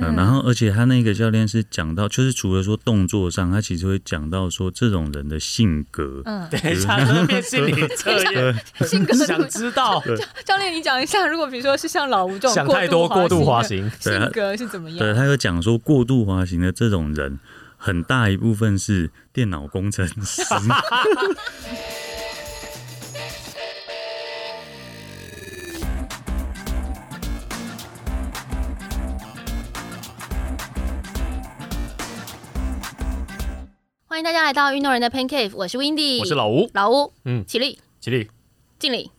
嗯，然后而且他那个教练是讲到，就是除了说动作上，他其实会讲到说这种人的性格，嗯，等一下，这边心理测验，性格想知道教练，你讲一下，如果比如说是像老吴这种想太多过度滑行，行，性格是怎么样？对他有讲说过度滑行的这种人，很大一部分是电脑工程师。欢迎大家来到运动人的 Pain Cave，我是 Windy，我是老吴，老吴，嗯，起立，起立，敬礼，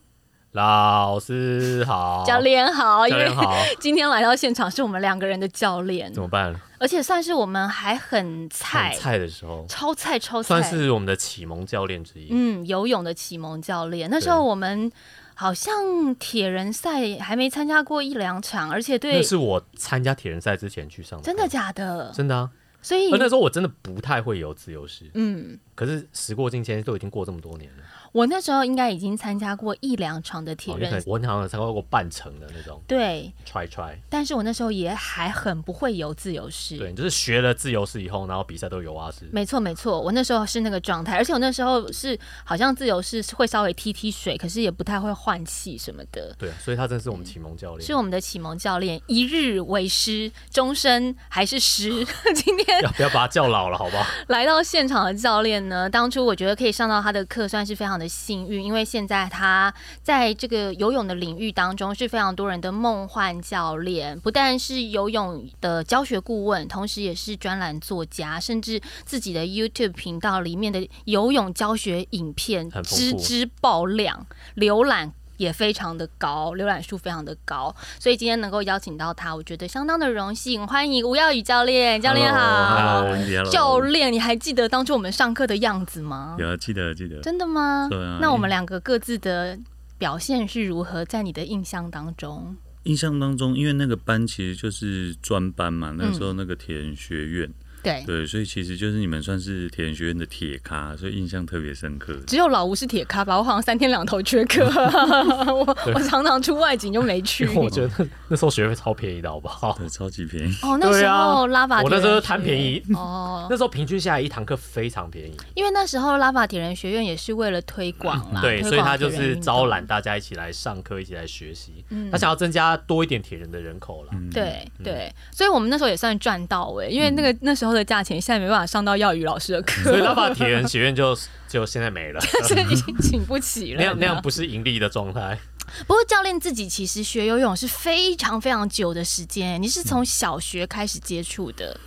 老师好，教练好，教练好，今天来到现场是我们两个人的教练，怎么办？而且算是我们还很菜。菜的时候，超菜超菜，算是我们的启蒙教练之一，嗯，游泳的启蒙教练。那时候我们好像铁人赛还没参加过一两场，而且对，那是我参加铁人赛之前去上的，真的假的？真的啊。所以那时候我真的不太会游自由式，嗯，可是时过境迁，都已经过这么多年了。我那时候应该已经参加过一两场的铁人，我好像参加过半程的那种。对，try try。但是我那时候也还很不会游自由式。对，就是学了自由式以后，然后比赛都游蛙式。没错没错，我那时候是那个状态，而且我那时候是好像自由式会稍微踢踢水，可是也不太会换气什么的。对，所以他真是我们启蒙教练，是我们的启蒙教练，一日为师，终身还是师。今天要不要把他叫老了，好不好？来到现场的教练呢，当初我觉得可以上到他的课，算是非常的幸运，因为。现在他在这个游泳的领域当中是非常多人的梦幻教练，不但是游泳的教学顾问，同时也是专栏作家，甚至自己的 YouTube 频道里面的游泳教学影片知之爆量，浏览也非常的高，浏览数非常的高，所以今天能够邀请到他，我觉得相当的荣幸。欢迎吴耀宇教练，教练好，教练，你还记得当初我们上课的样子吗？有记得，记得，真的吗？对啊。那我们两个各自的表现是如何？在你的印象当中？印象当中，因为那个班其实就是专班嘛，那时候那个铁人学院。对对，所以其实就是你们算是铁人学院的铁咖，所以印象特别深刻。只有老吴是铁咖吧？我好像三天两头缺课，我我常常出外景就没去。我觉得那时候学费超便宜的，好不好？对，超级便宜。哦，那时候拉法，我那时候贪便宜哦。那时候平均下来一堂课非常便宜，因为那时候拉法铁人学院也是为了推广啦，对，所以他就是招揽大家一起来上课，一起来学习。嗯，他想要增加多一点铁人的人口了。对对，所以我们那时候也算赚到哎，因为那个那时候的价钱现在没办法。上到耀宇老师的课，所以他把铁人学院就就现在没了，已经请不起了。那样那样不是盈利的状态。不过教练自己其实学游泳是非常非常久的时间，你是从小学开始接触的。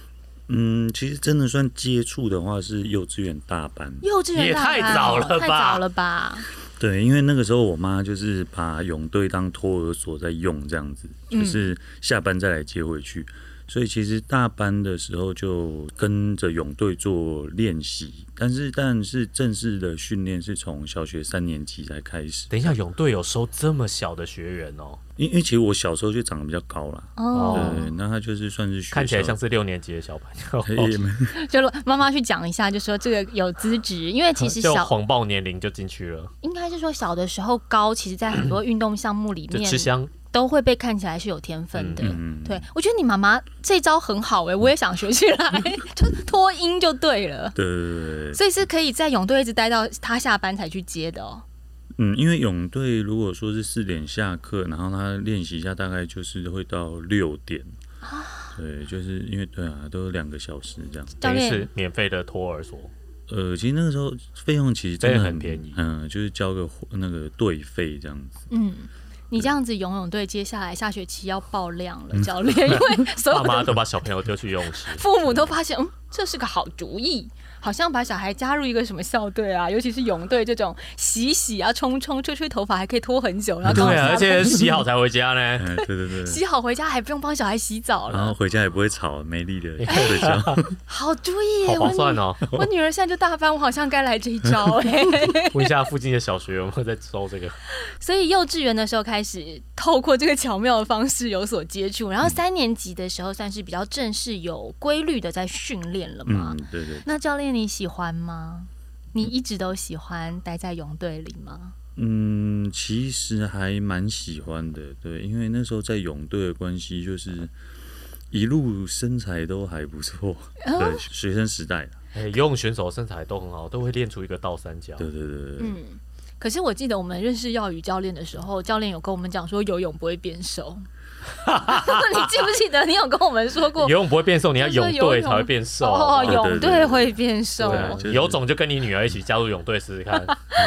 嗯，其实真的算接触的话是幼稚园大班，幼稚园也太早了吧？太早了吧？对，因为那个时候我妈就是把泳队当托儿所在用，这样子，就是下班再来接回去。所以其实大班的时候就跟着泳队做练习，但是但是正式的训练是从小学三年级才开始。等一下，泳队有收这么小的学员哦？因因为其实我小时候就长得比较高了哦，对，那他就是算是看起来像是六年级的小朋友。就妈妈去讲一下，就说这个有资质，因为其实小谎报年龄就进去了。应该是说小的时候高，其实在很多运动项目里面吃香。都会被看起来是有天分的，对我觉得你妈妈这招很好哎，我也想学起来，就脱音就对了。对，所以是可以在泳队一直待到他下班才去接的哦。嗯，因为泳队如果说是四点下课，然后他练习一下，大概就是会到六点。对，就是因为对啊，都有两个小时这样。教练是免费的托儿所。呃，其实那个时候费用其实真的很便宜，嗯，就是交个那个队费这样子。嗯。你这样子游泳队接下来下学期要爆量了，教练，因为所有爸妈都把小朋友丢去游泳池，父母都发现，嗯，这是个好主意。好像把小孩加入一个什么校队啊，尤其是泳队这种洗洗啊、冲冲、吹吹头发还可以拖很久，然后对，而且洗好才回家呢。对对对，洗好回家还不用帮小孩洗澡了，然后回家也不会吵，没力的 睡觉。好主意，好划算哦！我女儿现在就大班，我好像该来这一招哎。问一下附近的小学有没有在招这个？所以幼稚园的时候开始透过这个巧妙的方式有所接触，然后三年级的时候算是比较正式、有规律的在训练了嘛。嗯，对对。那教练。你喜欢吗？你一直都喜欢待在泳队里吗？嗯，其实还蛮喜欢的。对，因为那时候在泳队的关系，就是一路身材都还不错，哦对，学生时代的，哎，游泳选手身材都很好，都会练出一个倒三角。对对对对对，嗯。可是我记得我们认识耀宇教练的时候，教练有跟我们讲说游泳不会变瘦。你记不记得你有跟我们说过游？泳不会变瘦，你要游泳泳队才会变瘦。哦，泳队会变瘦有种就跟你女儿一起加入泳队试试看。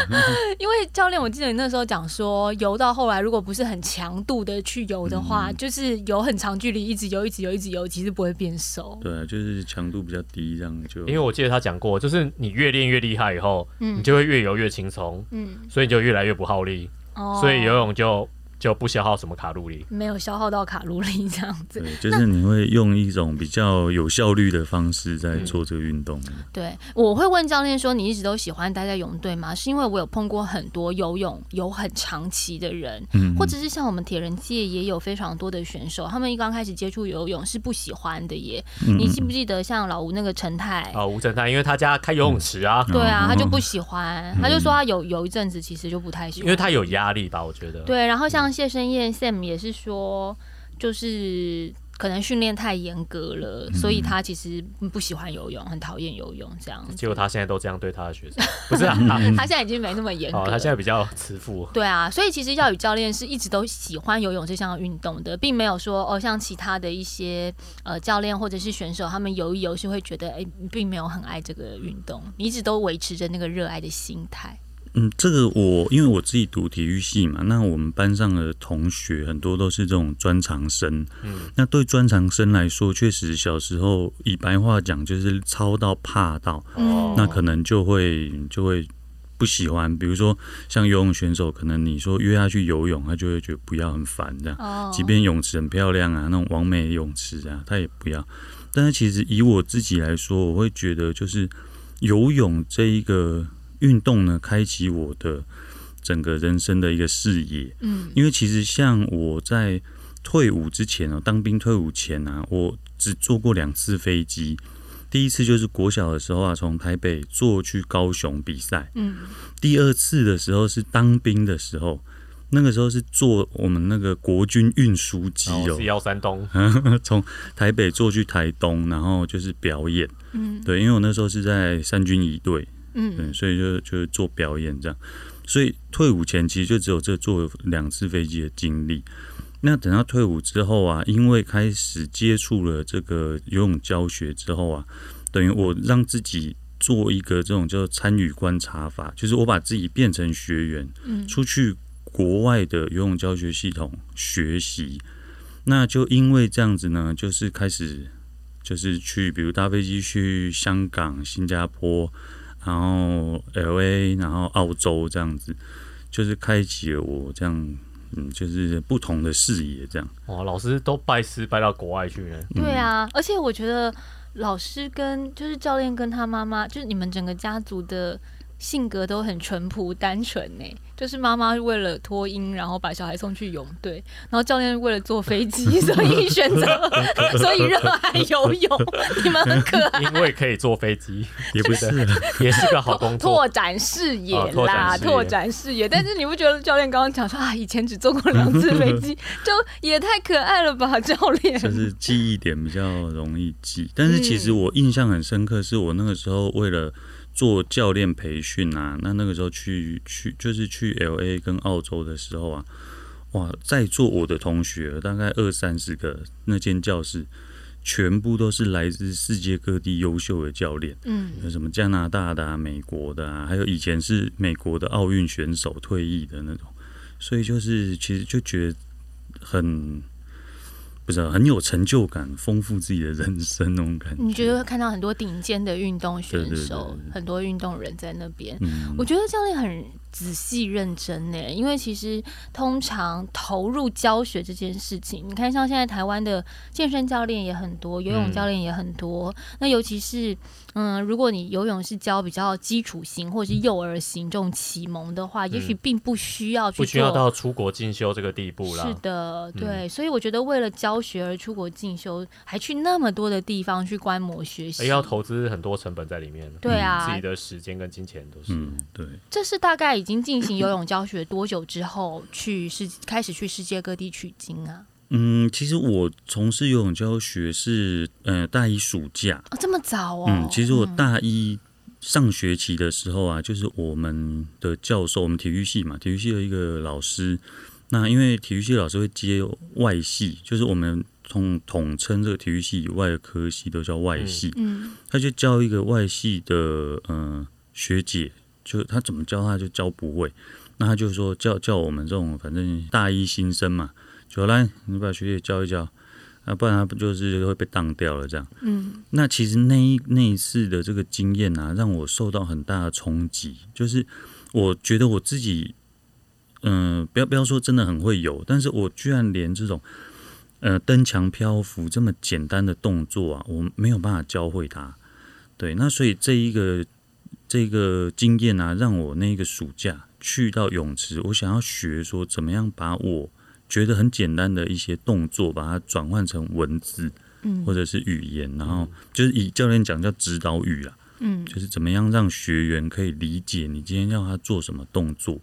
因为教练，我记得你那时候讲说，游到后来，如果不是很强度的去游的话，嗯就是游很长距离，一直游，一直游，一直游，其实不会变瘦。对啊，就是强度比较低，这样就因为我记得他讲过，就是你越练越厉害以后，嗯你就会越游越轻松，嗯，所以你就越来越不耗力，哦所以游泳就就不消耗什么卡路里。没有消耗到卡路里这样子。对，就是你会用一种比较有效率的方式在嗯做这个运动。对，我会问教练说，你一直都喜欢待在泳队吗？是因为我有碰过很多游泳游很长期的人，嗯，或者是像我们铁人界也有非常多的选手，他们一刚开始接触游泳是不喜欢的耶。嗯你记不记得像老吴那个陈泰？啊，吴陈泰，因为他家开游泳池啊，对啊，嗯他就不喜欢，他就说他有有一阵子其实就不太喜欢，因为他有压力吧，我觉得。对，然后像谢生燕 Sam 也是说，就是可能训练太严格了，所以他其实不喜欢游泳，很讨厌游泳这样子。结果他现在都这样对他的学生，不是啊？他现在已经没那么严格哦，他现在比较慈父。对啊，所以其实耀宇教练是一直都喜欢游泳这项运动的，并没有说哦，像其他的一些呃教练或者是选手，他们游一游是会觉得哎，并没有很爱这个运动，你一直都维持着那个热爱的心态。嗯，这个我因为我自己读体育系嘛，那我们班上的同学很多都是这种专长生。嗯，那对专长生来说，确实小时候以白话讲就是操到怕到，哦，那可能就会就会不喜欢。比如说像游泳选手，可能你说约他去游泳，他就会觉得不要很烦这样。哦即便泳池很漂亮啊，那种完美泳池啊，他也不要。但是其实以我自己来说，我会觉得就是游泳这一个运动呢，开启我的整个人生的一个视野。嗯因为其实像我在退伍之前哦，当兵退伍前啊，我只坐过两次飞机。第一次就是国小的时候啊，从台北坐去高雄比赛。嗯第二次的时候是当兵的时候，那个时候是坐我们那个国军运输机哦是，幺三东，从台北坐去台东，然后就是表演。嗯对，因为我那时候是在三军仪队，嗯对，所以就就是做表演这样。所以退伍前其实就只有这坐两次飞机的经历。那等到退伍之后啊，因为开始接触了这个游泳教学之后啊，等于我让自己做一个这种叫参与观察法，就是我把自己变成学员，嗯出去国外的游泳教学系统学习。那就因为这样子呢，就是开始就是去，比如搭飞机去香港、新加坡，然后 L A，然后澳洲这样子，就是开启了我这样，嗯，就是不同的视野这样。哦，老师都拜师拜到国外去了。对啊，而且我觉得老师跟就是教练跟他妈妈，就是你们整个家族的性格都很淳朴单纯呢。就是妈妈为了脱音，然后把小孩送去泳队，然后教练为了坐飞机，所以选择，所以热爱游泳。你们很可爱。因为可以坐飞机，也不是啊，也是个好工作。拓展视野啦，拓展视野。但是你不觉得教练刚刚讲说啊，以前只坐过两次飞机，就也太可爱了吧，教练？就是记忆点比较容易记。但是其实我印象很深刻，是我那个时候为了做教练培训啊，那那个时候去去就是去 L A 跟澳洲的时候啊，哇，在座我的同学大概二三十个，那间教室全部都是来自世界各地优秀的教练，嗯有什么加拿大的、啊、美国的啊，还有以前是美国的奥运选手退役的那种，所以就是其实就觉得很。不知道很有成就感，丰富自己的人生那种感觉。你觉得会看到很多顶尖的运动选对对对手，对很多运动人在那边。嗯，我觉得教练很仔细认真呢，因为其实通常投入教学这件事情，你看像现在台湾的健身教练也很多，游泳教练也很多。那尤其是嗯，如果你游泳是教比较基础型或者是幼儿型这种启蒙的话，也许并不需要去。不需要到出国进修这个地步是。的，对，所以我觉得为了教学而出国进修，还去那么多的地方去观摩学习，也要投资很多成本在里面，对啊自己的时间跟金钱都是。嗯，对，这是大概已经进行游泳教学多久之后去世开始去世界各地取经啊？嗯，其实我从事游泳教学是呃大一暑假，哦，这么早哦。嗯，其实我大一上学期的时候啊，就是我们的教授，我们体育系嘛，体育系的一个老师。那因为体育系老师会接外系，就是我们统统称这个体育系以外的科系都叫外系。嗯他就教一个外系的嗯学姐，就他怎么教他就教不会。那他就说叫叫我们这种反正大一新生嘛，就来你把学姐教一教，啊，不然他不就是会被当掉了这样。嗯那其实那一那一次的这个经验啊，让我受到很大的冲击，就是我觉得我自己，嗯、不要不要说真的很会游，但是我居然连这种呃蹬墙漂浮这么简单的动作啊，我没有办法教会他。对，那所以这一个这个经验啊，让我那个暑假去到泳池，我想要学说怎么样把我觉得很简单的一些动作，把它转换成文字。嗯或者是语言，然后就是以教练讲叫指导语啊，嗯就是怎么样让学员可以理解你今天要他做什么动作。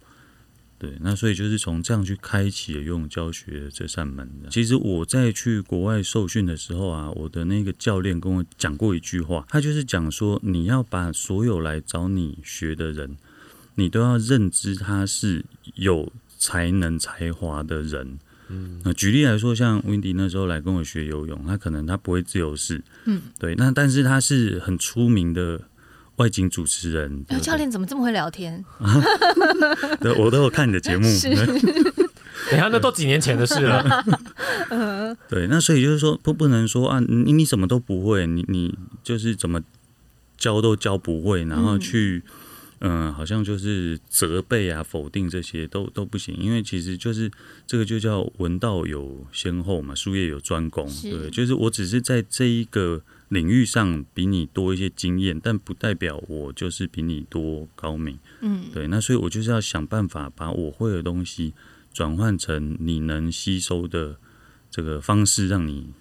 对，那所以就是从这样去开启了游泳教学的这扇门。其实我在去国外受训的时候啊，我的那个教练跟我讲过一句话，他就是讲说，你要把所有来找你学的人，你都要认知他是有才能才华的人。嗯，那举例来说，像 Windy 那时候来跟我学游泳，他可能他不会自由式，嗯，对，那但是他是很出名的外景主持人。哎教练怎么这么会聊天？对，我都有看你的节目。是对等下那都几年前的事了。对，那所以就是说，不不能说啊，你你什么都不会，你你就是怎么教都教不会，然后去嗯、好像就是责备啊、否定这些都都不行，因为其实就是这个就叫文道有先后嘛，术业有专攻，对，就是我只是在这一个领域上比你多一些经验，但不代表我就是比你多高明。嗯对，那所以我就是要想办法把我会的东西转换成你能吸收的这个方式，让你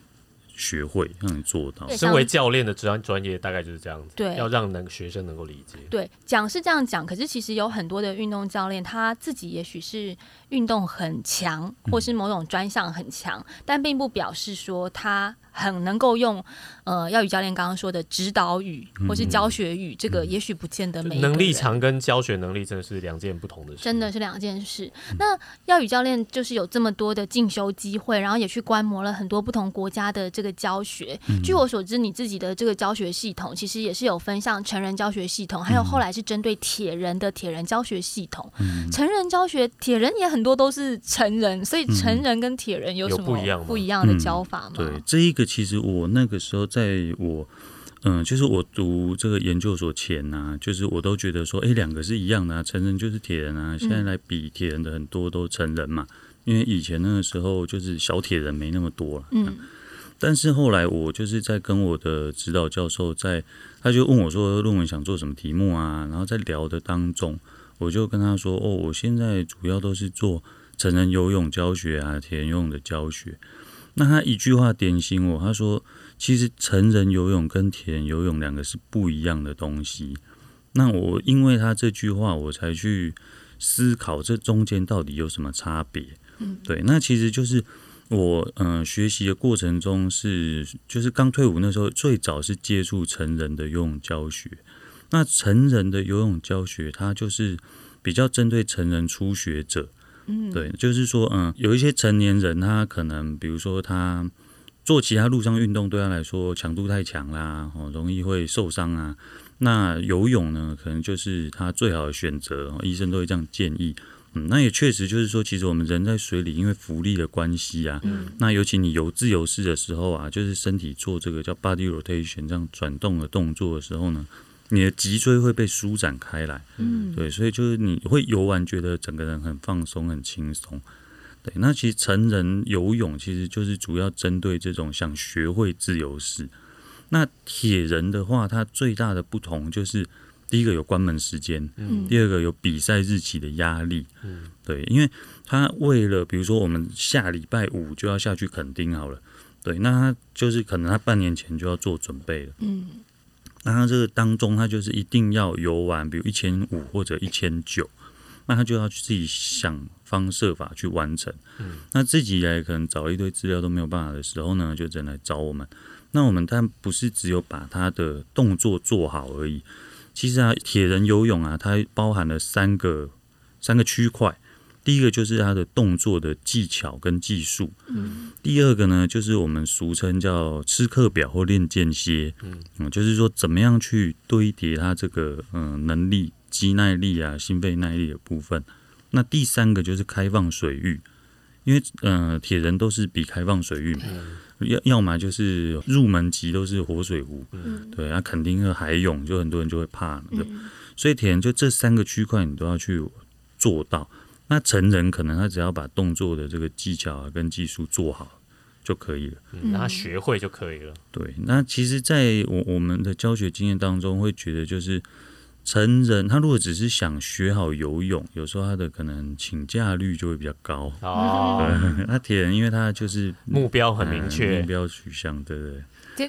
学会，让你做到。身为教练的专专业大概就是这样子，对要让能学生能够理解。对，讲是这样讲，可是其实有很多的运动教练，他自己也许是运动很强，或是某种专项很强，但并不表示说他很能够用呃耀宇教练刚刚说的指导语或是教学语，这个也许不见得每一个能力人强跟教学能力真的是两件不同的事。真的是两件事。那耀宇教练就是有这么多的进修机会，然后也去观摩了很多不同国家的这个教学。据我所知，你自己的这个教学系统其实也是有分像成人教学系统，还有后来是针对铁人的铁人教学系统。成人教学，铁人也很多都是成人，所以成人跟铁人有什么不一样不一样的教法吗？对，这一个其实我那个时候在我。嗯，就是我读这个研究所前呐、就是我都觉得说，诶，两个是一样的啊，成人就是铁人啊。现在来比铁人的很多都成人嘛，因为以前那个时候就是小铁人没那么多了。嗯但是后来我就是在跟我的指导教授在，他就问我说论文想做什么题目啊，然后在聊的当中，我就跟他说哦，我现在主要都是做成人游泳教学啊，铁人游泳的教学。那他一句话点醒我，他说其实成人游泳跟铁人游泳两个是不一样的东西。那我因为他这句话，我才去思考这中间到底有什么差别。嗯，对，那其实就是我嗯、呃学习的过程中是，就是刚退伍那时候，最早是接触成人的游泳教学。那成人的游泳教学，它就是比较针对成人初学者。嗯，对，就是说，嗯，有一些成年人，他可能比如说他做其他路上运动对他来说强度太强啦，哦，容易会受伤啊。那游泳呢，可能就是他最好的选择，哦医生都会这样建议。嗯，那也确实就是说，其实我们人在水里，因为浮力的关系啊，嗯那尤其你游自由式的时候啊，就是身体做这个叫 body rotation 这样转动的动作的时候呢，你的脊椎会被舒展开来。嗯对，所以就是你会游完觉得整个人很放松、很轻松。对，那其实成人游泳其实就是主要针对这种想学会自由式。那铁人的话，它最大的不同就是第一个有关门时间，嗯第二个有比赛日期的压力。嗯对，因为他为了比如说我们下礼拜五就要下去垦丁好了，对，那他就是可能他半年前就要做准备了。嗯那他这个当中，他就是一定要游完，比如一千五或者一千九。那他就要去自己想方设法去完成。那自己也可能找了一堆资料都没有办法的时候呢，就只能来找我们。那我们但不是只有把他的动作做好而已，其实啊，铁人游泳啊，它包含了三个三个区块。第一个就是他的动作的技巧跟技术，嗯，第二个呢，就是我们俗称叫吃课表或练间歇，嗯，就是说怎么样去堆叠他这个嗯能力、肌耐力啊、心肺耐力的部分。那第三个就是开放水域，因为嗯，铁人都是比开放水域嘛，要要么就是入门级都是活水湖，嗯，对，那肯定是海泳，就很多人就会怕，所以铁人就这三个区块你都要去做到。那成人可能他只要把动作的这个技巧啊跟技术做好就可以了，让他学会就可以了。对，那其实，在我我们的教学经验当中，会觉得就是成人他如果只是想学好游泳，有时候他的可能请假率就会比较高。哦，那铁人因为他就是目标很明确，目标取向，对不对？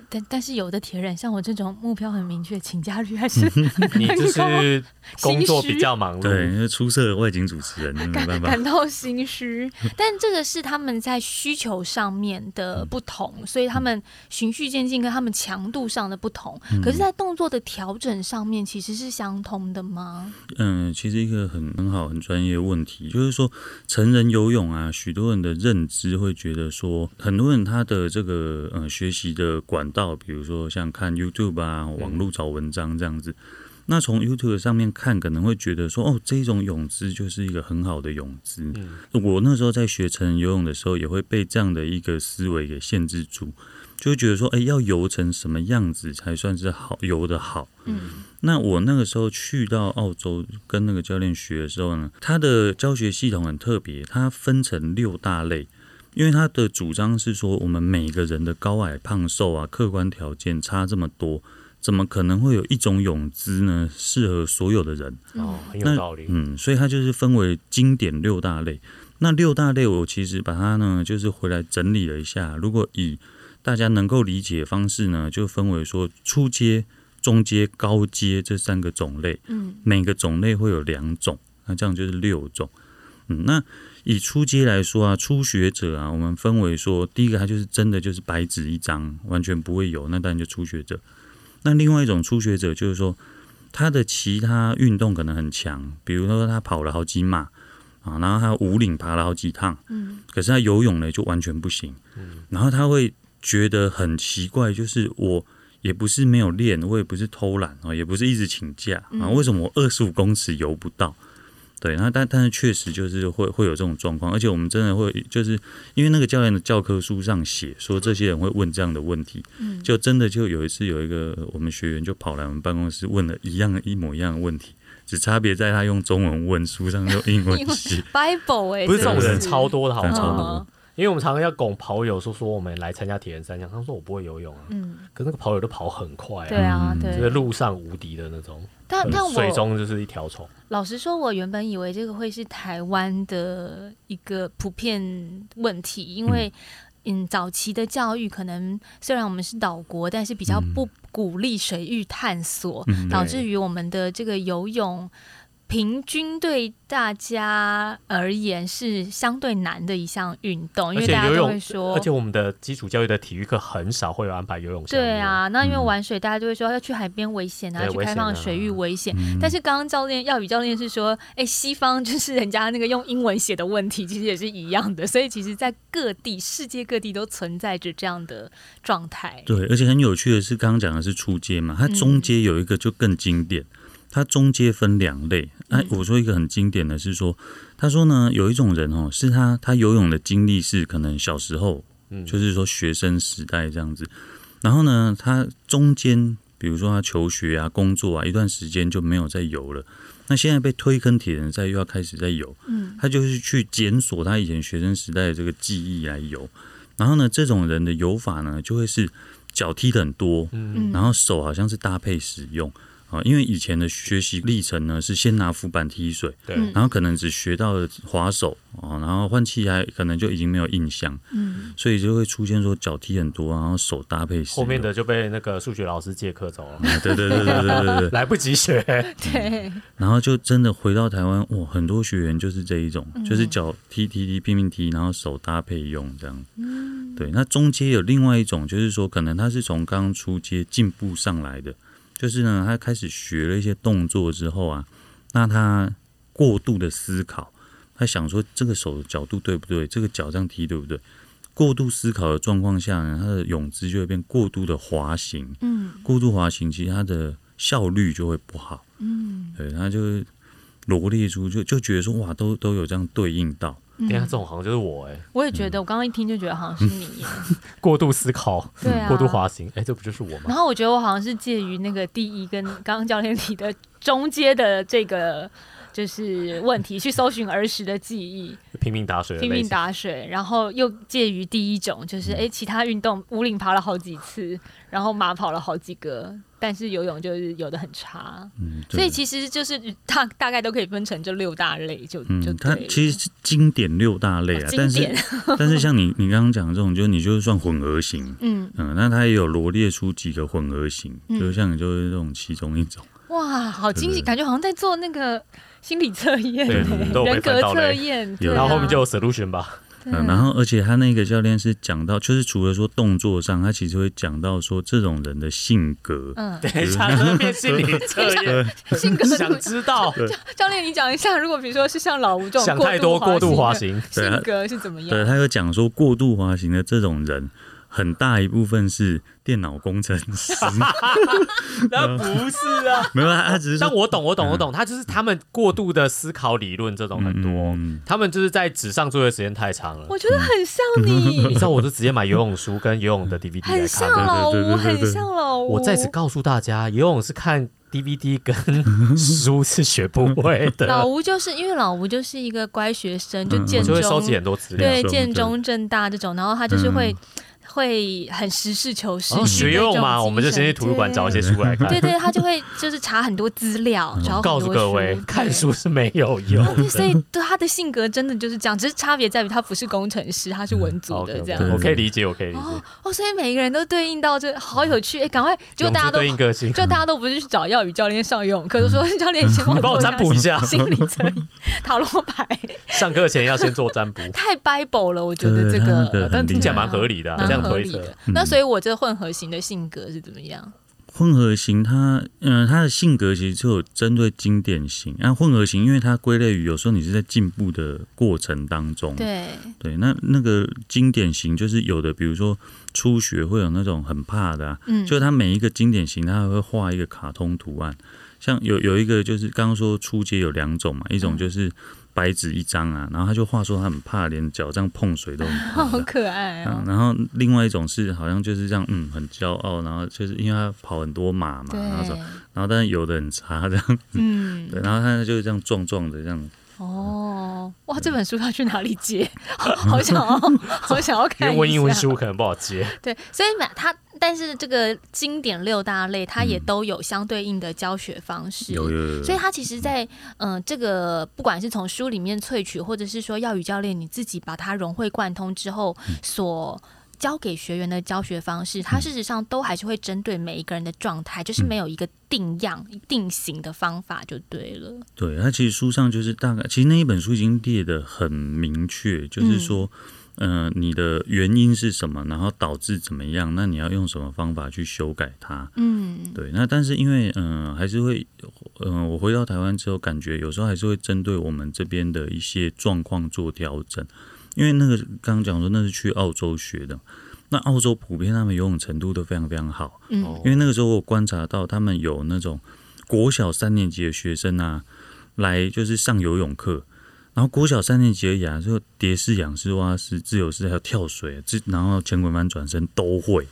但但是有的铁人像我这种目标很明确，请假率还是 你就是工作比较忙碌，对，因为出色的外景主持人 没办法感到心虚。但这个是他们在需求上面的不同，所以他们循序渐进跟他们强度上的不同。可是，在动作的调整上面，其实是相通的吗？嗯，其实一个很很好很专业的问题，就是说成人游泳啊，许多人的认知会觉得说，很多人他的这个呃学习的管。道，比如说像看 YouTube 啊，网络找文章这样子。那从 YouTube 上面看，可能会觉得说，哦，这种泳姿就是一个很好的泳姿。我那时候在学成人游泳的时候，也会被这样的一个思维给限制住，就会觉得说，哎，要游成什么样子才算是好游的好？嗯，那我那个时候去到澳洲跟那个教练学的时候呢，他的教学系统很特别，它分成六大类。因为他的主张是说，我们每个人的高矮胖瘦啊，客观条件差这么多，怎么可能会有一种泳姿呢？适合所有的人？哦，很有道理。嗯，所以它就是分为经典六大类。那六大类，我其实把它呢，就是回来整理了一下。如果以大家能够理解方式呢，就分为说初阶、中阶、高阶这三个种类。嗯，每个种类会有两种，那这样就是六种。嗯，那。以初阶来说啊，初学者啊，我们分为说，第一个他就是真的就是白纸一张，完全不会有，那当然就初学者。那另外一种初学者就是说，他的其他运动可能很强，比如说他跑了好几码啊，然后他五岭爬了好几趟，嗯，可是他游泳呢就完全不行，嗯，然后他会觉得很奇怪，就是我也不是没有练，我也不是偷懒啊，也不是一直请假啊，为什么我二十五公尺游不到？对，然后但但是确实就是会会有这种状况，而且我们真的会就是因为那个教练的教科书上写说这些人会问这样的问题，嗯，就真的就有一次有一个我们学员就跑来我们办公室问了一样一模一样的问题，只差别在他用中文问，书上用英文 写。Bible 哎，不是这种人超多的好吗？因为我们常常要拱跑友说说我们来参加铁人三项，他说我不会游泳啊，嗯，可那个跑友都跑很快，对啊，对，就是路上无敌的那种，但但我水中就是一条虫。老实说，我原本以为这个会是台湾的一个普遍问题，因为嗯，早期的教育可能虽然我们是岛国，但是比较不鼓励水域探索，导致于我们的这个游泳。平均对大家而言是相对难的一项运动，因为大家都会说，而且我们的基础教育的体育课很少会有安排游泳。对啊，那因为玩水，大家就会说要去海边危险啊，去开放水域危险。但是刚刚教练耀宇教练是说，哎，西方就是人家那个用英文写的问题，其实也是一样的。所以其实，在各地世界各地都存在着这样的状态。对，而且很有趣的是，刚刚讲的是初阶嘛，它中阶有一个就更经典。它中阶分两类，哎，我说一个很经典的是说，他说呢，有一种人哦，是他他游泳的经历是可能小时候，嗯，就是说学生时代这样子，然后呢，他中间比如说他求学啊、工作啊一段时间就没有再游了，那现在被推坑铁人赛又要开始在游，嗯，他就是去检索他以前学生时代的这个记忆来游，然后呢，这种人的游法呢就会是脚踢的很多，嗯，然后手好像是搭配使用。啊，因为以前的学习历程呢是先拿浮板踢水，对，然后可能只学到了滑手啊，然后换气还可能就已经没有印象，嗯，所以就会出现说脚踢很多，然后手搭配后面的就被那个数学老师借课走了，对对对对对对对，来不及学，对，然后就真的回到台湾，哇，很多学员就是这一种，就是脚踢踢踢拼命踢，然后手搭配用这样，嗯，对，那中间有另外一种，就是说可能他是从刚出街进步上来的。就是呢，他开始学了一些动作之后啊，那他过度的思考，他想说这个手的角度对不对，这个脚这样踢对不对？过度思考的状况下呢，他的泳姿就会变过度的滑行，嗯，过度滑行其实他的效率就会不好，嗯，对，他就罗列出就就觉得说哇，都都有这样对应到。等下，这种好像就是我哎，我也觉得，我刚刚一听就觉得好像是你，过度思考，对啊，过度滑行，哎，这不就是我吗？然后我觉得我好像是介于那个第一跟刚刚教练提的中阶的这个就是问题，去搜寻儿时的记忆，拼命打水，拼命打水，然后又介于第一种，就是哎，其他运动五岭爬了好几次，然后马跑了好几个。但是游泳就是游的很差，嗯，所以其实就是大大概都可以分成这六大类，就就它其实是经典六大类啊，但是 但是像你你刚刚讲的这种，就你就是算混合型，嗯。嗯，那它也有罗列出几个混合型，就像你就是这种其中一种。哇，好惊喜，感觉好像在做那个心理测验，人格测验，然后后面就有 solution 吧。嗯，然后而且他那个教练是讲到，就是除了说动作上，他其实会讲到说这种人的性格。嗯，等一下，这边心理测验，性格想知道。教练，你讲一下，如果比如说是像老吴这种想太多过度滑行，性格是怎么样？对他有讲说过度滑行的这种人。很大一部分是电脑工程师，那不是啊，没有啊，他只是。但我懂，我懂，我懂，他就是他们过度的思考理论这种很多，他们就是在纸上作业时间太长了。我觉得很像你，你知道，我就直接买游泳书跟游泳的 DVD 来看，很像老吴，很像老吴。我在此告诉大家，游泳是看 DVD 跟书是学不会的。老吴就是因为老吴就是一个乖学生，就建中会收集很多资料，对建中正大这种，然后他就是会。会很实事求是，学用嘛，我们就先去图书馆找一些书来看。对对，他就会就是查很多资料，然后告诉各位，看书是没有用。所以对他的性格真的就是这样，只是差别在于他不是工程师，他是文组的这样。我可以理解，我可以理解。哦，所以每一个人都对应到这，好有趣。哎，赶快，就大家都对应个性，就大家都不是去找耀宇教练上游泳课，说教练先 帮我占卜一下心理测验、塔罗牌。上课前要先做占卜，太 Bible 了，我觉得这个，但听起来蛮合理的，这样合理的。那所以，我这混合型的性格是怎么样？混合型，他嗯，他的性格其实就有针对经典型。那混合型，因为它归类于有时候你是在进步的过程当中，对对。那那个经典型，就是有的，比如说初学会有那种很怕的，嗯，就他每一个经典型，他会画一个卡通图案。像有有一个就是刚刚说初阶有两种嘛，一种就是。白纸一张啊，然后他就话说他很怕，连脚这样碰水都很 怕。好可爱啊！然后另外一种是好像就是这样，嗯，很骄傲，然后就是因为他跑很多马嘛，然后说，然后但是有的很差这样，嗯，对，然后他就是这样壮壮的这样。哦，哇，这本书要去哪里借？好想要，好想要看。因为文言文书可能不好接。对，所以买它。但是这个经典六大类，它也都有相对应的教学方式。有有，所以它其实，在嗯，这个不管是从书里面萃取，或者是说要与教练你自己把它融会贯通之后，所教给学员的教学方式，它事实上都还是会针对每一个人的状态，就是没有一个定样定型的方法就对了。对，它其实书上就是大概，其实那一本书已经列的很明确，就是说。嗯，你的原因是什么？然后导致怎么样？那你要用什么方法去修改它？嗯，对。那但是因为嗯，还是会嗯，我回到台湾之后，感觉有时候还是会针对我们这边的一些状况做调整。因为那个刚刚讲说那是去澳洲学的，那澳洲普遍他们游泳程度都非常非常好。嗯，因为那个时候我观察到他们有那种国小三年级的学生啊，来就是上游泳课。然后国小三年级而已啊，就蝶式、仰式、蛙式、自由式，还有跳水，这然后前滚翻、转身都会。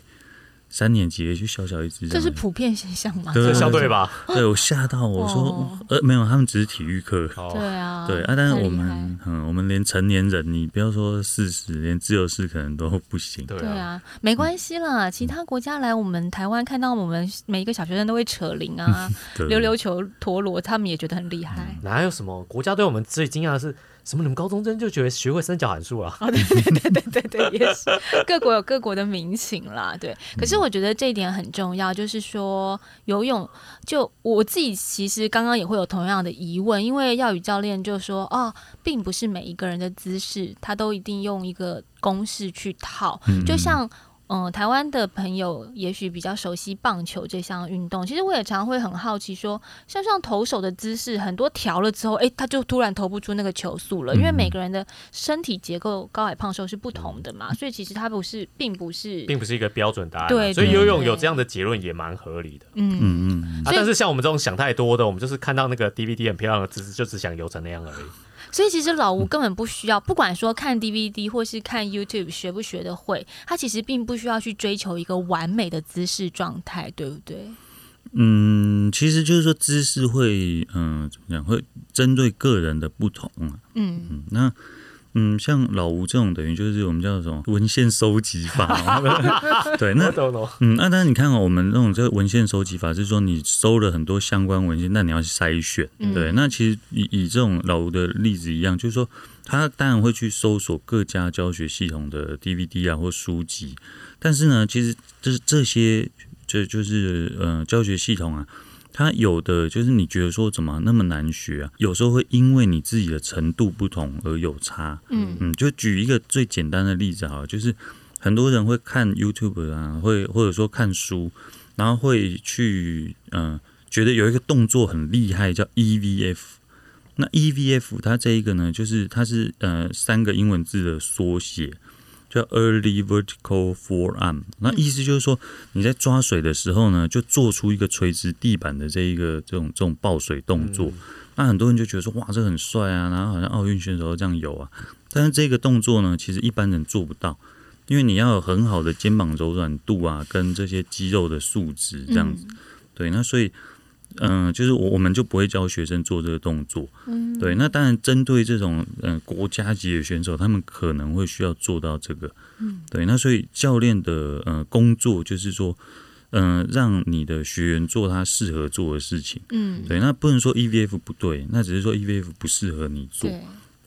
三年级就小小一只，这是普遍现象吗？对，相对吧。对我吓到我说，呃，没有，他们只是体育课。对啊，对啊，但是我们，嗯，我们连成年人，你不要说四十，连自由式可能都不行。对啊，没关系啦，其他国家来我们台湾看到我们每一个小学生都会扯铃啊，溜溜球、陀螺，他们也觉得很厉害。哪有什么国家对我们最惊讶的是？什么？你们高中生就觉得学会三角函数了？哦，对对对对对对，也是各国有各国的民情啦。对，可是我觉得这一点很重要，就是说游泳，就我自己其实刚刚也会有同样的疑问，因为耀宇教练就说，哦，并不是每一个人的姿势他都一定用一个公式去套，就像。嗯，台湾的朋友也许比较熟悉棒球这项运动。其实我也常会很好奇，说像像投手的姿势，很多调了之后，哎，他就突然投不出那个球速了。因为每个人的身体结构、高矮胖瘦是不同的嘛，所以其实它不是，并不是，并不是一个标准答案。对，所以游泳有这样的结论也蛮合理的。嗯嗯嗯。啊，但是像我们这种想太多的，我们就是看到那个 DVD 很漂亮的姿势，就只想游成那样而已。所以其实老吴根本不需要，不管说看 DVD 或是看 YouTube 学不学得会，他其实并不需要去追求一个完美的姿势状态，对不对？嗯，其实就是说姿势会，嗯，怎么讲？会针对个人的不同啊。嗯嗯，那。嗯，像老吴这种等于就是我们叫什么？文献收集法，对，那嗯，那但是你看哦，我们那种这个文献收集法是说你收了很多相关文献，那你要去筛选，对，那其实以以这种老吴的例子一样，就是说他当然会去搜索各家教学系统的 DVD 啊或书籍，但是呢，其实这这些就就是呃教学系统啊。它有的就是你觉得说怎么那么难学啊？有时候会因为你自己的程度不同而有差。嗯嗯，就举一个最简单的例子哈，就是很多人会看 YouTube 啊，会或者说看书，然后会去嗯觉得有一个动作很厉害，叫 EVF。那 EVF 它这一个呢，就是它是呃三个英文字的缩写。叫 early vertical forearm，那意思就是说你在抓水的时候呢，就做出一个垂直地板的这一个这种这种抱水动作。那很多人就觉得说哇，这很帅啊，然后好像奥运选手都这样游啊。但是这个动作呢，其实一般人做不到，因为你要有很好的肩膀柔软度啊，跟这些肌肉的素质这样子。对，那所以。嗯，就是我我们就不会教学生做这个动作，嗯，对。那当然，针对这种嗯国家级的选手，他们可能会需要做到这个，嗯，对。那所以教练的呃工作就是说，嗯，让你的学员做他适合做的事情，嗯，对。那不能说 EVF 不对，那只是说 EVF 不适合你做，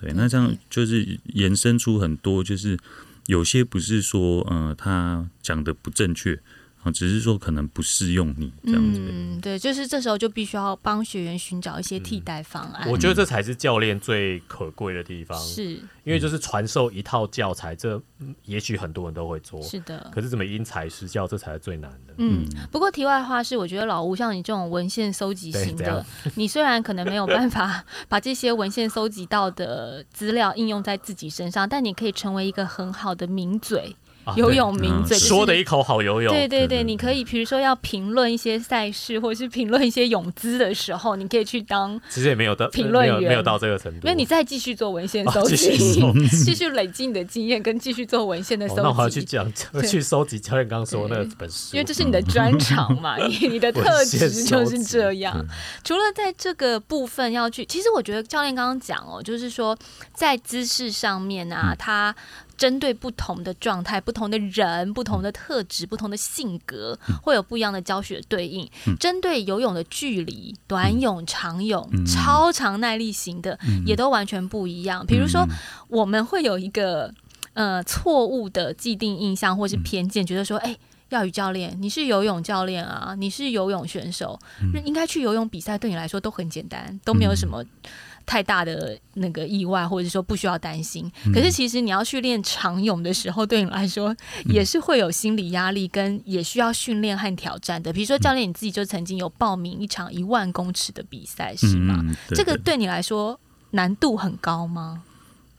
对。那这样就是延伸出很多，就是有些不是说呃他讲的不正确。啊，只是说可能不适用你这样子。嗯，对，就是这时候就必须要帮学员寻找一些替代方案。我觉得这才是教练最可贵的地方，是因为就是传授一套教材，这也许很多人都会做，是的。可是怎么因材施教，这才是最难的。嗯，不过题外话是，我觉得老吴像你这种文献搜集型的，你虽然可能没有办法把这些文献搜集到的资料应用在自己身上，但你可以成为一个很好的名嘴。游泳名嘴说的一口好游泳，对对对，你可以比如说要评论一些赛事，或者是评论一些泳姿的时候，你可以去当其实也没有到评论员，没有到这个程度，因为你再继续做文献搜集，继续。累积你的经验，跟继续做文献的搜集。那我要去讲去搜集教练刚刚说那本书，因为这是你的专长嘛，你你的特质就是这样。除了在这个部分要去，其实我觉得教练刚刚讲哦，就是说在姿势上面啊，他。针对不同的状态、不同的人、不同的特质、不同的性格，会有不一样的教学对应。针对游泳的距离，短泳、长泳、超长耐力型的，也都完全不一样。比如说，我们会有一个呃错误的既定印象或是偏见，觉得说，哎，耀宇教练，你是游泳教练啊，你是游泳选手，应该去游泳比赛，对你来说都很简单，都没有什么。太大的那个意外，或者说不需要担心。可是其实你要去练长泳的时候，对你来说也是会有心理压力，跟也需要训练和挑战的。比如说教练你自己就曾经有报名一场一万公尺的比赛，是吗？这个对你来说难度很高吗？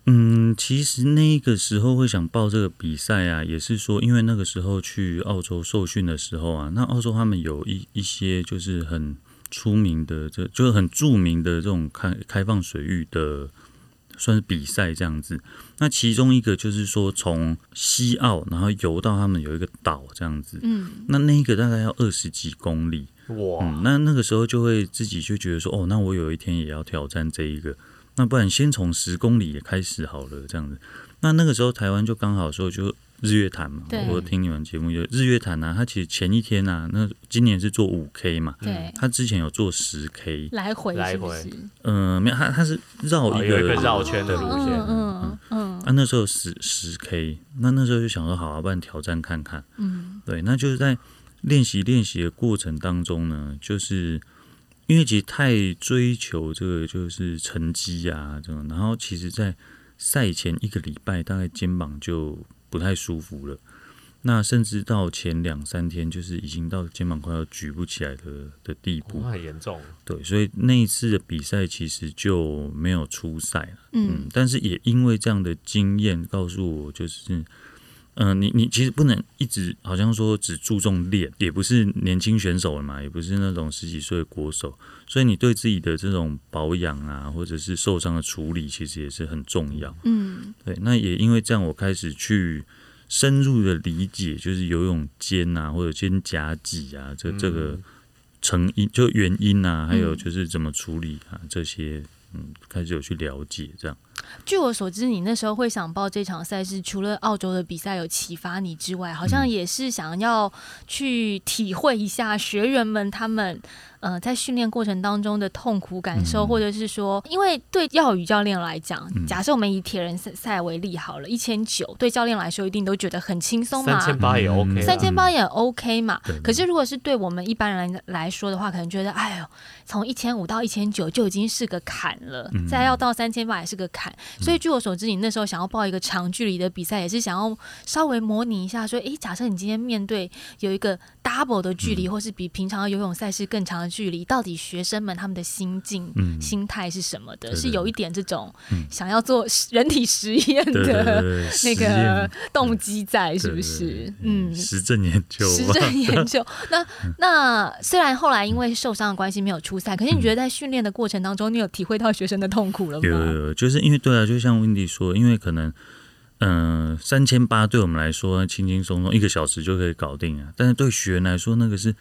嗯，其实那个时候会想报这个比赛啊，也是说因为那个时候去澳洲受训的时候啊，那澳洲他们有一一些就是很。出名的，这就是很著名的这种开开放水域的算是比赛这样子。那其中一个就是说从西澳然后游到他们有一个岛这样子，嗯，那那一个大概要二十几公里，哇，那那个时候就会自己就觉得说，哦，那我有一天也要挑战这一个，那不然先从十公里也开始好了这样子。那那个时候台湾就刚好说就。日月潭嘛，我听你们节目就日月潭呢，他其实前一天呢，那今年是做五 K 嘛，对，它之前有做十 K，来回来回，嗯，没有，他他是绕一个绕圈的路线，嗯嗯，啊，那时候十十 K，那那时候就想说，好啊，不然挑战看看，嗯，对，那就是在练习练习的过程当中呢，就是因为其实太追求这个就是成绩啊这种，然后其实在赛前一个礼拜，大概肩膀就。不太舒服了，那甚至到前两三天，就是已经到肩膀快要举不起来的的地步，很严重。对，所以那一次的比赛其实就没有出赛了。嗯，但是也因为这样的经验告诉我，就是，嗯，你你其实不能一直好像说只注重练，也不是年轻选手了嘛，也不是那种十几岁的国手，所以你对自己的这种保养啊，或者是受伤的处理，其实也是很重要。嗯，对，那也因为这样，我开始去。深入的理解，就是游泳肩啊，或者肩胛脊啊，这这个成因就原因啊，还有就是怎么处理啊，这些嗯，开始有去了解这样。据我所知，你那时候会想报这场赛事，除了澳洲的比赛有启发你之外，好像也是想要去体会一下学员们他们。呃，在训练过程当中的痛苦感受，或者是说，因为对耀宇教练来讲，假设我们以铁人赛赛为例好了，一千九对教练来说一定都觉得很轻松嘛，三千八也 OK，三千八也 OK 嘛。可是如果是对我们一般人来说的话，可能觉得，哎呦，从一千五到一千九就已经是个坎了，再要到三千八也是个坎。所以据我所知，你那时候想要报一个长距离的比赛，也是想要稍微模拟一下，说，哎，假设你今天面对有一个 double 的距离，或是比平常游泳赛事更长的。距离到底学生们他们的心境、心态是什么的？是有一点这种想要做人体实验的 那个动机在，是不是？嗯，实证研究，实证 研究。那那虽然后来因为受伤的关系没有出赛，可是你觉得在训练的过程当中，你有体会到学生的痛苦了吗？有有，就是因为对啊，就像温迪说，因为可能嗯三千八对我们来说轻轻松松一个小时就可以搞定啊，但是对学员来说那个是。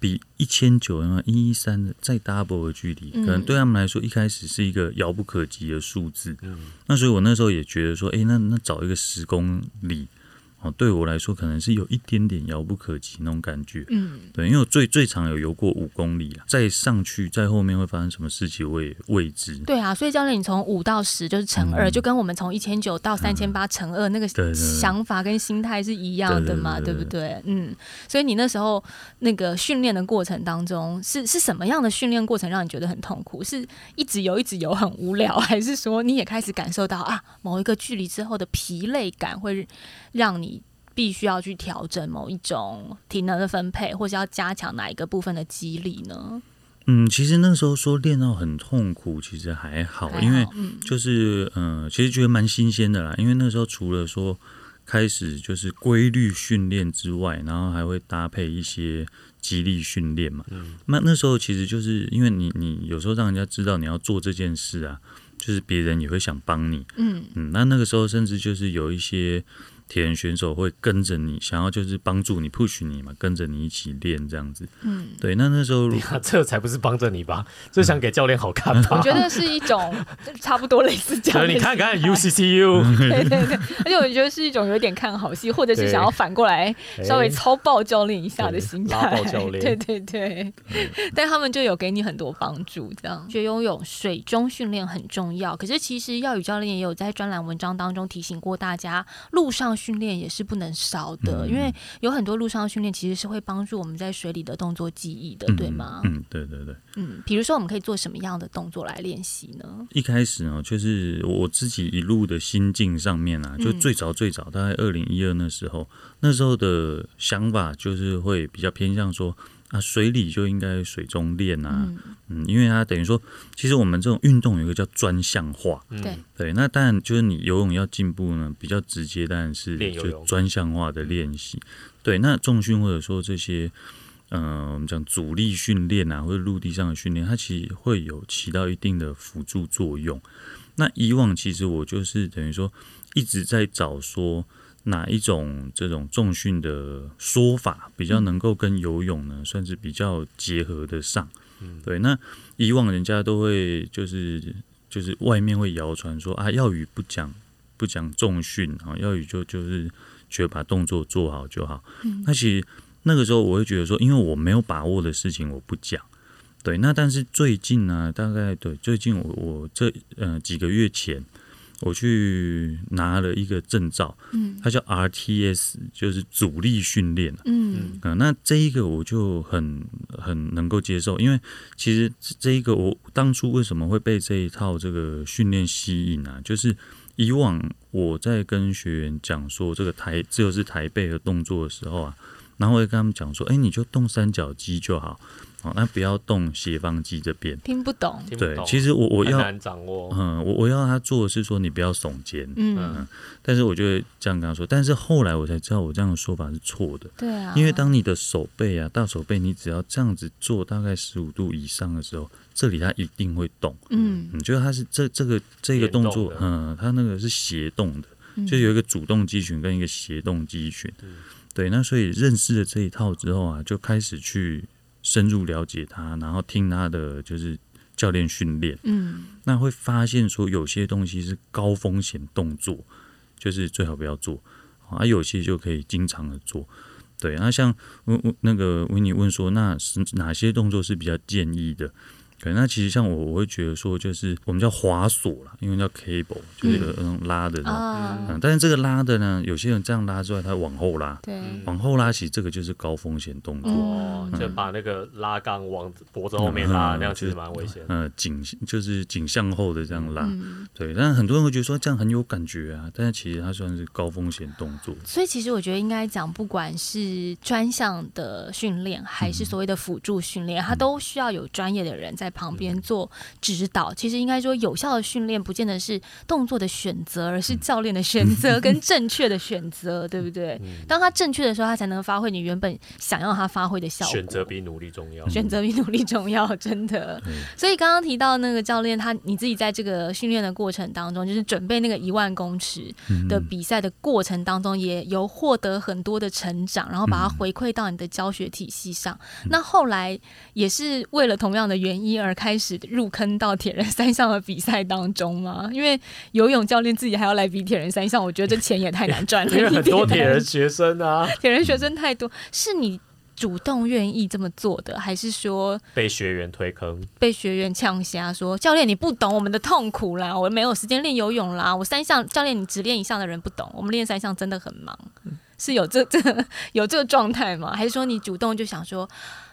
比一千九啊一一三的再 double 的距离，可能对他们来说一开始是一个遥不可及的数字。那所以我那时候也觉得说，哎，那那找一个十公里。哦，对我来说可能是有一点点遥不可及那种感觉。嗯，对，因为我最最长有游过五公里了，再上去在后面会发生什么事情我也未知。对啊，所以教练，你从五到十就是乘二，就跟我们从一千九到三千八乘二那个想法跟心态是一样的嘛，对不对？嗯，所以你那时候那个训练的过程当中，是是什么样的训练过程让你觉得很痛苦？是一直游一直游很无聊，还是说你也开始感受到啊某一个距离之后的疲累感会让你？必须要去调整某一种体能的分配，或是要加强哪一个部分的肌力呢？嗯，其实那时候说练到很痛苦，其实还好，因为就是嗯，其实觉得蛮新鲜的啦。因为那时候除了说开始就是规律训练之外，然后还会搭配一些激励训练嘛。嗯，那那时候其实就是因为你你有时候让人家知道你要做这件事啊，就是别人也会想帮你。嗯嗯，那那个时候甚至就是有一些。铁人选手会跟着你，想要就是帮助你、push 你嘛，跟着你一起练这样子。嗯，对。那那时候，这才不是帮着你吧？这想给教练好看吧？我觉得是一种 差不多类似这样。你看看 UCCU，对对对。而且我觉得是一种有点看好戏，或者是想要反过来稍微超爆教练一下的心态。爆教练，对对对。但他们就有给你很多帮助，这样。学游泳水中训练很重要，可是其实耀宇教练也有在专栏文章当中提醒过大家，路上。训练也是不能少的，因为有很多路上训练其实是会帮助我们在水里的动作记忆的，对吗？嗯，对对对。嗯，比如说我们可以做什么样的动作来练习呢？一开始呢，就是我自己一路的心境上面啊，就最早最早大概二零一二那时候，那时候的想法就是会比较偏向说。啊，水里就应该水中练啊，嗯，因为它等于说，其实我们这种运动有一个叫专项化，对对，那当然就是你游泳要进步呢，比较直接，当然是就专项化的练习。对，那重训或者说这些嗯，我们讲阻力训练啊，或者陆地上的训练，它其实会有起到一定的辅助作用。那以往其实我就是等于说一直在找说哪一种这种重训的说法比较能够跟游泳呢，算是比较结合的上。对，那以往人家都会就是就是外面会谣传说啊，耀宇不讲不讲重训啊，耀宇就就是觉得把动作做好就好。那其实那个时候我会觉得说，因为我没有把握的事情我不讲。对，那但是最近呢，大概对最近我我这呃几个月前，我去拿了一个证照，嗯，它叫 RTS，就是阻力训练，嗯啊，那这一个我就很很能够接受，因为其实这一个我当初为什么会被这一套这个训练吸引啊？就是以往我在跟学员讲说这个台这就是台背的动作的时候啊，然后我会跟他们讲说，哎，你就动三角肌就好。哦，那不要动斜方肌这边，听不懂。对，其实我我要难掌握。嗯，我我要他做的是说你不要耸肩。嗯，但是我就会这样跟他说。但是后来我才知道我这样的说法是错的。对啊，因为当你的手背啊，大手背，你只要这样子做大概十五度以上的时候，这里它一定会动。嗯，你觉得它是这这个这个动作，嗯，它那个是斜动的，就有一个主动肌群跟一个斜动肌群。对，那所以认识了这一套之后啊，就开始去。深入了解他，然后听他的就是教练训练，嗯，那会发现说有些东西是高风险动作，就是最好不要做，啊，有些就可以经常的做，对，那像问问那个维尼问说，那是哪些动作是比较建议的？可那其实像我，我会觉得说，就是我们叫滑索啦，因为叫 cable，就是那种拉的，嗯，但是这个拉的呢，有些人这样拉之外，他往后拉，对，往后拉，其实这个就是高风险动作，哦，就把那个拉杆往脖子后面拉，那样其实蛮危险，嗯，颈就是颈向后的这样拉，对，但是很多人会觉得说这样很有感觉啊，但是其实它算是高风险动作，所以其实我觉得应该讲，不管是专项的训练，还是所谓的辅助训练，它都需要有专业的人在。旁边做指导，其实应该说有效的训练，不见得是动作的选择，而是教练的选择 跟正确的选择，对不对？当他正确的时候，他才能发挥你原本想要他发挥的效果。选择比努力重要，选择比努力重要，真的。所以刚刚提到那个教练，他你自己在这个训练的过程当中，就是准备那个一万公尺的比赛的过程当中，也有获得很多的成长，然后把它回馈到你的教学体系上。那后来也是为了同样的原因。而开始入坑到铁人三项的比赛当中吗？因为游泳教练自己还要来比铁人三项，我觉得这钱也太难 赚了。因为很多铁人学生啊，铁人学生太多，是你主动愿意这么做的，还是说被学员推坑、被学员呛瞎说教练你不懂我们的痛苦啦，我没有时间练游泳啦，我三项教练你只练一项的人不懂，我们练三项真的很忙，是有这这有这个状态吗？还是说你主动就想说？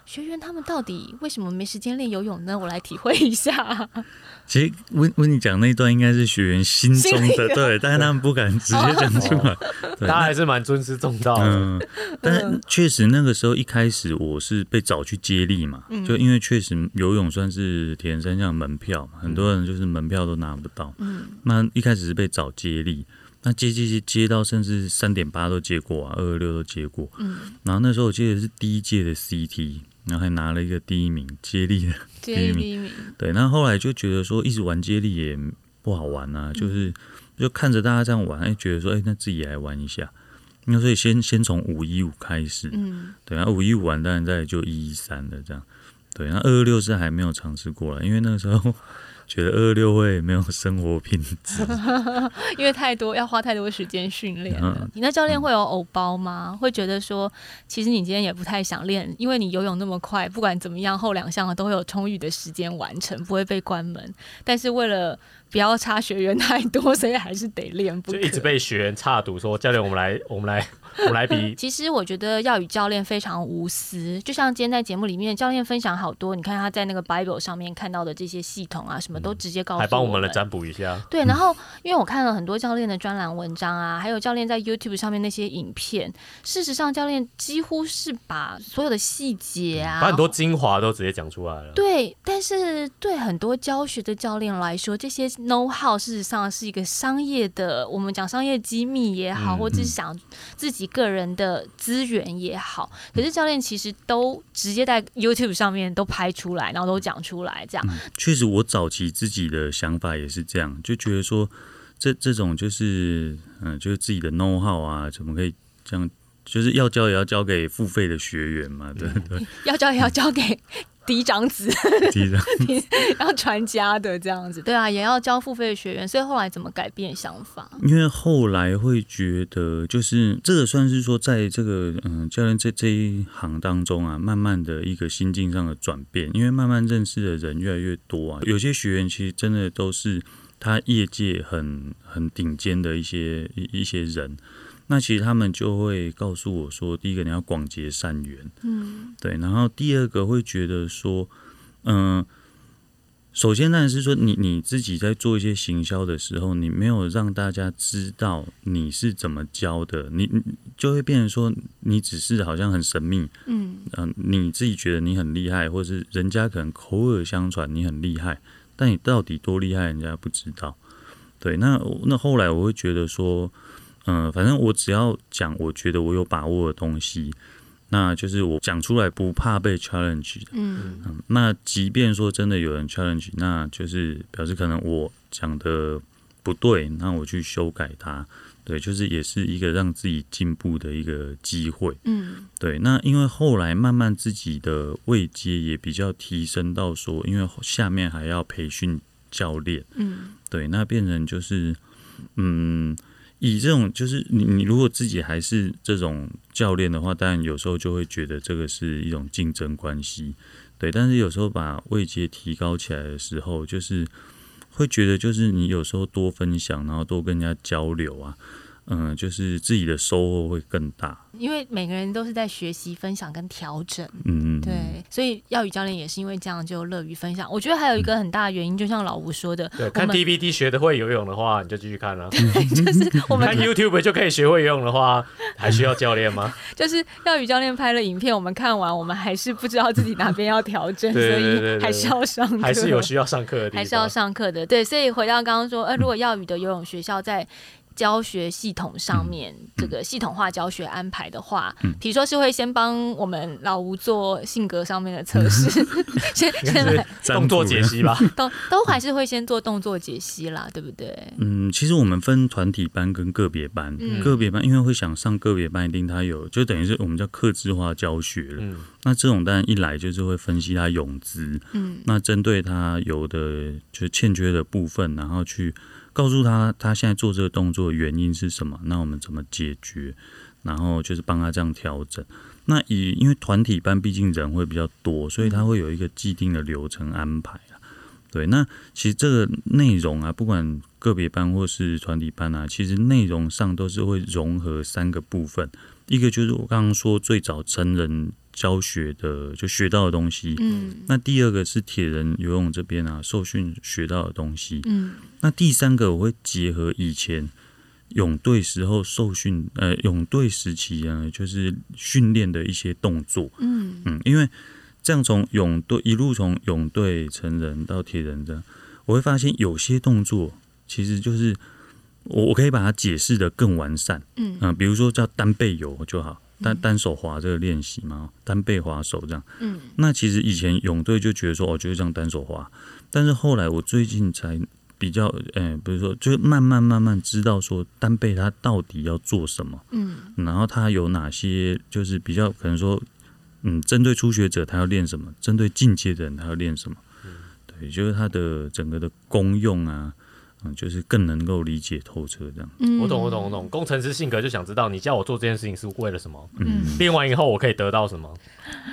学员他们到底为什么没时间练游泳呢？我来体会一下。其实温温你讲那一段应该是学员心中的对，但是他们不敢直接讲出来。大家还是蛮尊师重道的。但确实那个时候一开始我是被找去接力嘛，就因为确实游泳算是铁人三项门票，很多人就是门票都拿不到。嗯，那一开始是被找接力，那接接接接到甚至三点八都接过啊，二二六都接过。嗯，然后那时候我记得是第一届的 CT。然后还拿了一个第一名，接力的 第一名。对，那后来就觉得说，一直玩接力也不好玩啊，就是就看着大家这样玩，哎，觉得说，哎，那自己来玩一下。那所以先先从五一五开始，嗯，对，然后五一五完，当然再就一一三的这样。对，那二二六是还没有尝试过了，因为那个时候。觉得二六会没有生活品质，因为太多要花太多时间训练了。你那教练会有偶包吗？会觉得说，其实你今天也不太想练，因为你游泳那么快，不管怎么样，后两项都会有充裕的时间完成，不会被关门。但是为了不要差学员太多，所以还是得练。就一直被学员插赌说：“教练，我们来，我们来。”我来比。其实我觉得耀宇教练非常无私，就像今天在节目里面，教练分享好多，你看他在那个 Bible 上面看到的这些系统啊，什么都直接告诉，还帮我们来占卜一下。对，然后因为我看了很多教练的专栏文章啊，还有教练在 YouTube 上面那些影片，事实上教练几乎是把所有的细节啊，把很多精华都直接讲出来了。对，但是对很多教学的教练来说，这些 know how 事实上是一个商业的，我们讲商业机密也好，或者是想自己。己个人的资源也好，可是教练其实都直接在 YouTube 上面都拍出来，然后都讲出来，这样。确实，我早期自己的想法也是这样，就觉得说这这种就是嗯，就是自己的 know how 啊，怎么可以这样？就是要教也要交给付费的学员嘛，对对。要教也要交给。嫡长子，嫡长，要传家的这样子，对啊，也要交付费的学员，所以后来怎么改变想法？因为后来会觉得，就是这个算是说，在这个嗯教练这这一行当中啊，慢慢的一个心境上的转变，因为慢慢认识的人越来越多啊，有些学员其实真的都是他业界很很顶尖的一些一一些人。那其实他们就会告诉我说，第一个你要广结善缘，嗯，对，然后第二个会觉得说，嗯，首先当然是说你你自己在做一些行销的时候，你没有让大家知道你是怎么教的，你就会变成说你只是好像很神秘，嗯嗯，你自己觉得你很厉害，或者是人家可能口耳相传你很厉害，但你到底多厉害，人家不知道。对，那那后来我会觉得说。嗯，反正我只要讲，我觉得我有把握的东西，那就是我讲出来不怕被 challenge 的。嗯嗯，那即便说真的有人 challenge，那就是表示可能我讲的不对，那我去修改它。对，就是也是一个让自己进步的一个机会。嗯，对。那因为后来慢慢自己的位阶也比较提升到说，因为下面还要培训教练。嗯，对，那变成就是嗯。以这种就是你你如果自己还是这种教练的话，当然有时候就会觉得这个是一种竞争关系，对。但是有时候把位阶提高起来的时候，就是会觉得就是你有时候多分享，然后多跟人家交流啊。嗯，就是自己的收获会更大，因为每个人都是在学习、分享跟调整。嗯嗯，对，所以耀宇教练也是因为这样就乐于分享。我觉得还有一个很大的原因，就像老吴说的，对，看 DVD 学的会游泳的话，你就继续看 了。对就是我们看 YouTube 就可以学会游泳的话，还需要教练吗？就是耀宇教练拍了影片，我们看完，我们还是不知道自己哪边要调整，所以还是要上课，还是有需要上课的，还是要上课的。对，所以回到刚刚说，呃，如果耀宇的游泳学校在。教学系统上面，这个系统化教学安排的话，比如说是会先帮我们老吴做性格上面的测试，先先来动作解析吧，都都还是会先做动作解析啦，对不对？嗯，其实我们分团体班跟个别班，个别班因为会想上个别班，一定他有就等于是我们叫克制化教学了。嗯，那这种当然一来就是会分析他泳姿，嗯，那针对他有的就是欠缺的部分，然后去。告诉他他现在做这个动作原因是什么？那我们怎么解决？然后就是帮他这样调整。那以因为团体班毕竟人会比较多，所以他会有一个既定的流程安排。对，那其实这个内容啊，不管个别班或是团体班啊，其实内容上都是会融合三个部分。一个就是我刚刚说最早成人。教学的就学到的东西，嗯，那第二个是铁人游泳这边啊，受训学到的东西，嗯，那第三个我会结合以前泳队时候受训，呃，泳队时期啊，就是训练的一些动作，嗯。嗯，因为这样从泳队一路从泳队成人到铁人的，我会发现有些动作其实就是我我可以把它解释的更完善，嗯。嗯，比如说叫单背游就好。单单手滑这个练习嘛，单背滑手这样。嗯，那其实以前泳队就觉得说，哦，就是这样单手滑。但是后来我最近才比较，哎，比如说，就是慢慢慢慢知道说，单背它到底要做什么。嗯，然后它有哪些，就是比较可能说，嗯，针对初学者他要练什么，针对进阶的人他要练什么。嗯，对，就是它的整个的功用啊。就是更能够理解透彻这样。嗯，我懂，我懂，我懂。工程师性格就想知道你叫我做这件事情是为了什么？嗯，练完以后我可以得到什么，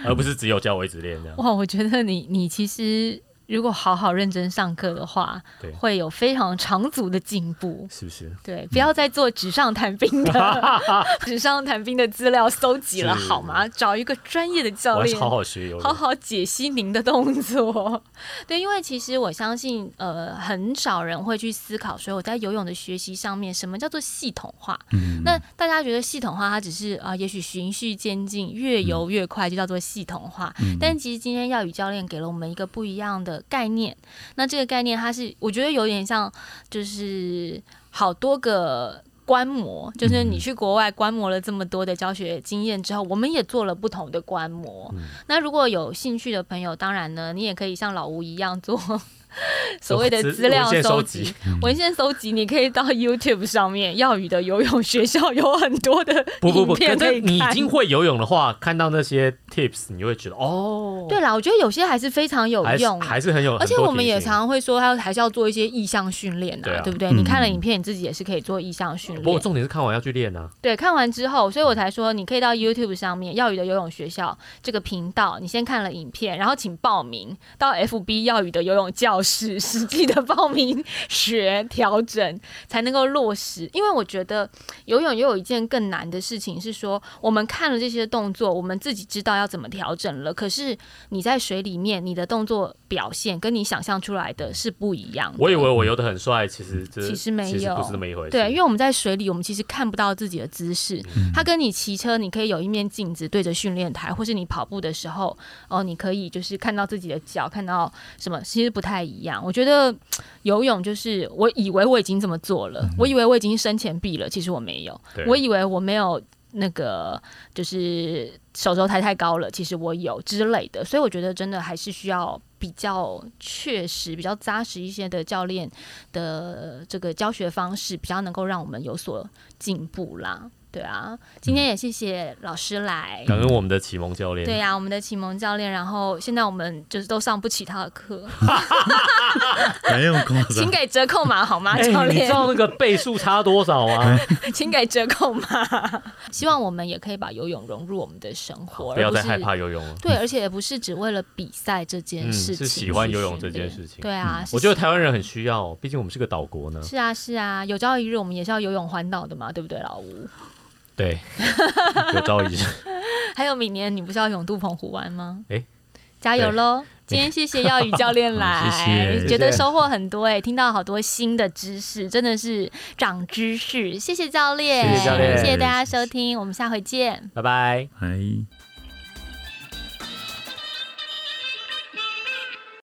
而不是只有叫我一直练这样。哇，我觉得你你其实。如果好好认真上课的话，会有非常长足的进步，是不是？对，不要再做纸上谈兵的 纸上谈兵的资料搜集了，好吗？找一个专业的教练，好好学游好好解析您的动作。对，因为其实我相信，呃，很少人会去思考，说我在游泳的学习上面，什么叫做系统化？嗯那大家觉得系统化，它只是啊，也许循序渐进，越游越快，就叫做系统化。但其实今天耀宇教练给了我们一个不一样的。概念，那这个概念它是，我觉得有点像，就是好多个观摩，就是你去国外观摩了这么多的教学经验之后，我们也做了不同的观摩。那如果有兴趣的朋友，当然呢，你也可以像老吴一样做。所谓的资料搜集、文献搜集，你可以到 YouTube 上面，耀宇的游泳学校有很多的不不不，可是你已经会游泳的话，看到那些 Tips，你就会觉得哦，对啦，我觉得有些还是非常有用，还是很有。而且我们也常常会说，他还是要做一些意向训练啊，对不对？你看了影片，你自己也是可以做意向训练。不过重点是看完要去练啊。对，看完之后，所以我才说，你可以到 YouTube 上面，耀宇的游泳学校这个频道，你先看了影片，然后请报名到 FB 耀宇的游泳教室，实际。的报名学调整才能够落实，因为我觉得游泳也有一件更难的事情，是说我们看了这些动作，我们自己知道要怎么调整了。可是你在水里面，你的动作表现跟你想象出来的是不一样的。我以为我游的很帅，其实其实没有，不是那么一回事。对，因为我们在水里，我们其实看不到自己的姿势。它跟你骑车，你可以有一面镜子对着训练台，或是你跑步的时候，哦，你可以就是看到自己的脚，看到什么，其实不太一样。我觉得。游泳就是我以为我已经这么做了，我以为我已经深前臂了，其实我没有。我以为我没有那个就是手肘抬太高了，其实我有之类的。所以我觉得真的还是需要比较确实、比较扎实一些的教练的这个教学方式，比较能够让我们有所进步啦。对啊，今天也谢谢老师来，感恩我们的启蒙教练。对呀，我们的启蒙教练，然后现在我们就是都上不起他的课，没有空，请给折扣码好吗？教练，你知道那个倍数差多少啊？请给折扣码。希望我们也可以把游泳融入我们的生活，不要再害怕游泳了。对，而且也不是只为了比赛这件事情，是喜欢游泳这件事情。对啊，我觉得台湾人很需要，毕竟我们是个岛国呢。是啊，是啊，有朝一日我们也是要游泳环岛的嘛，对不对，老吴？对，有朝一日。还有明年你不是要永渡澎湖湾吗？哎，加油喽！今天谢谢耀宇教练来，谢谢，觉得收获很多哎，听到好多新的知识，真的是长知识。谢谢教练，谢谢教练，谢谢大家收听，我们下回见，拜拜，拜。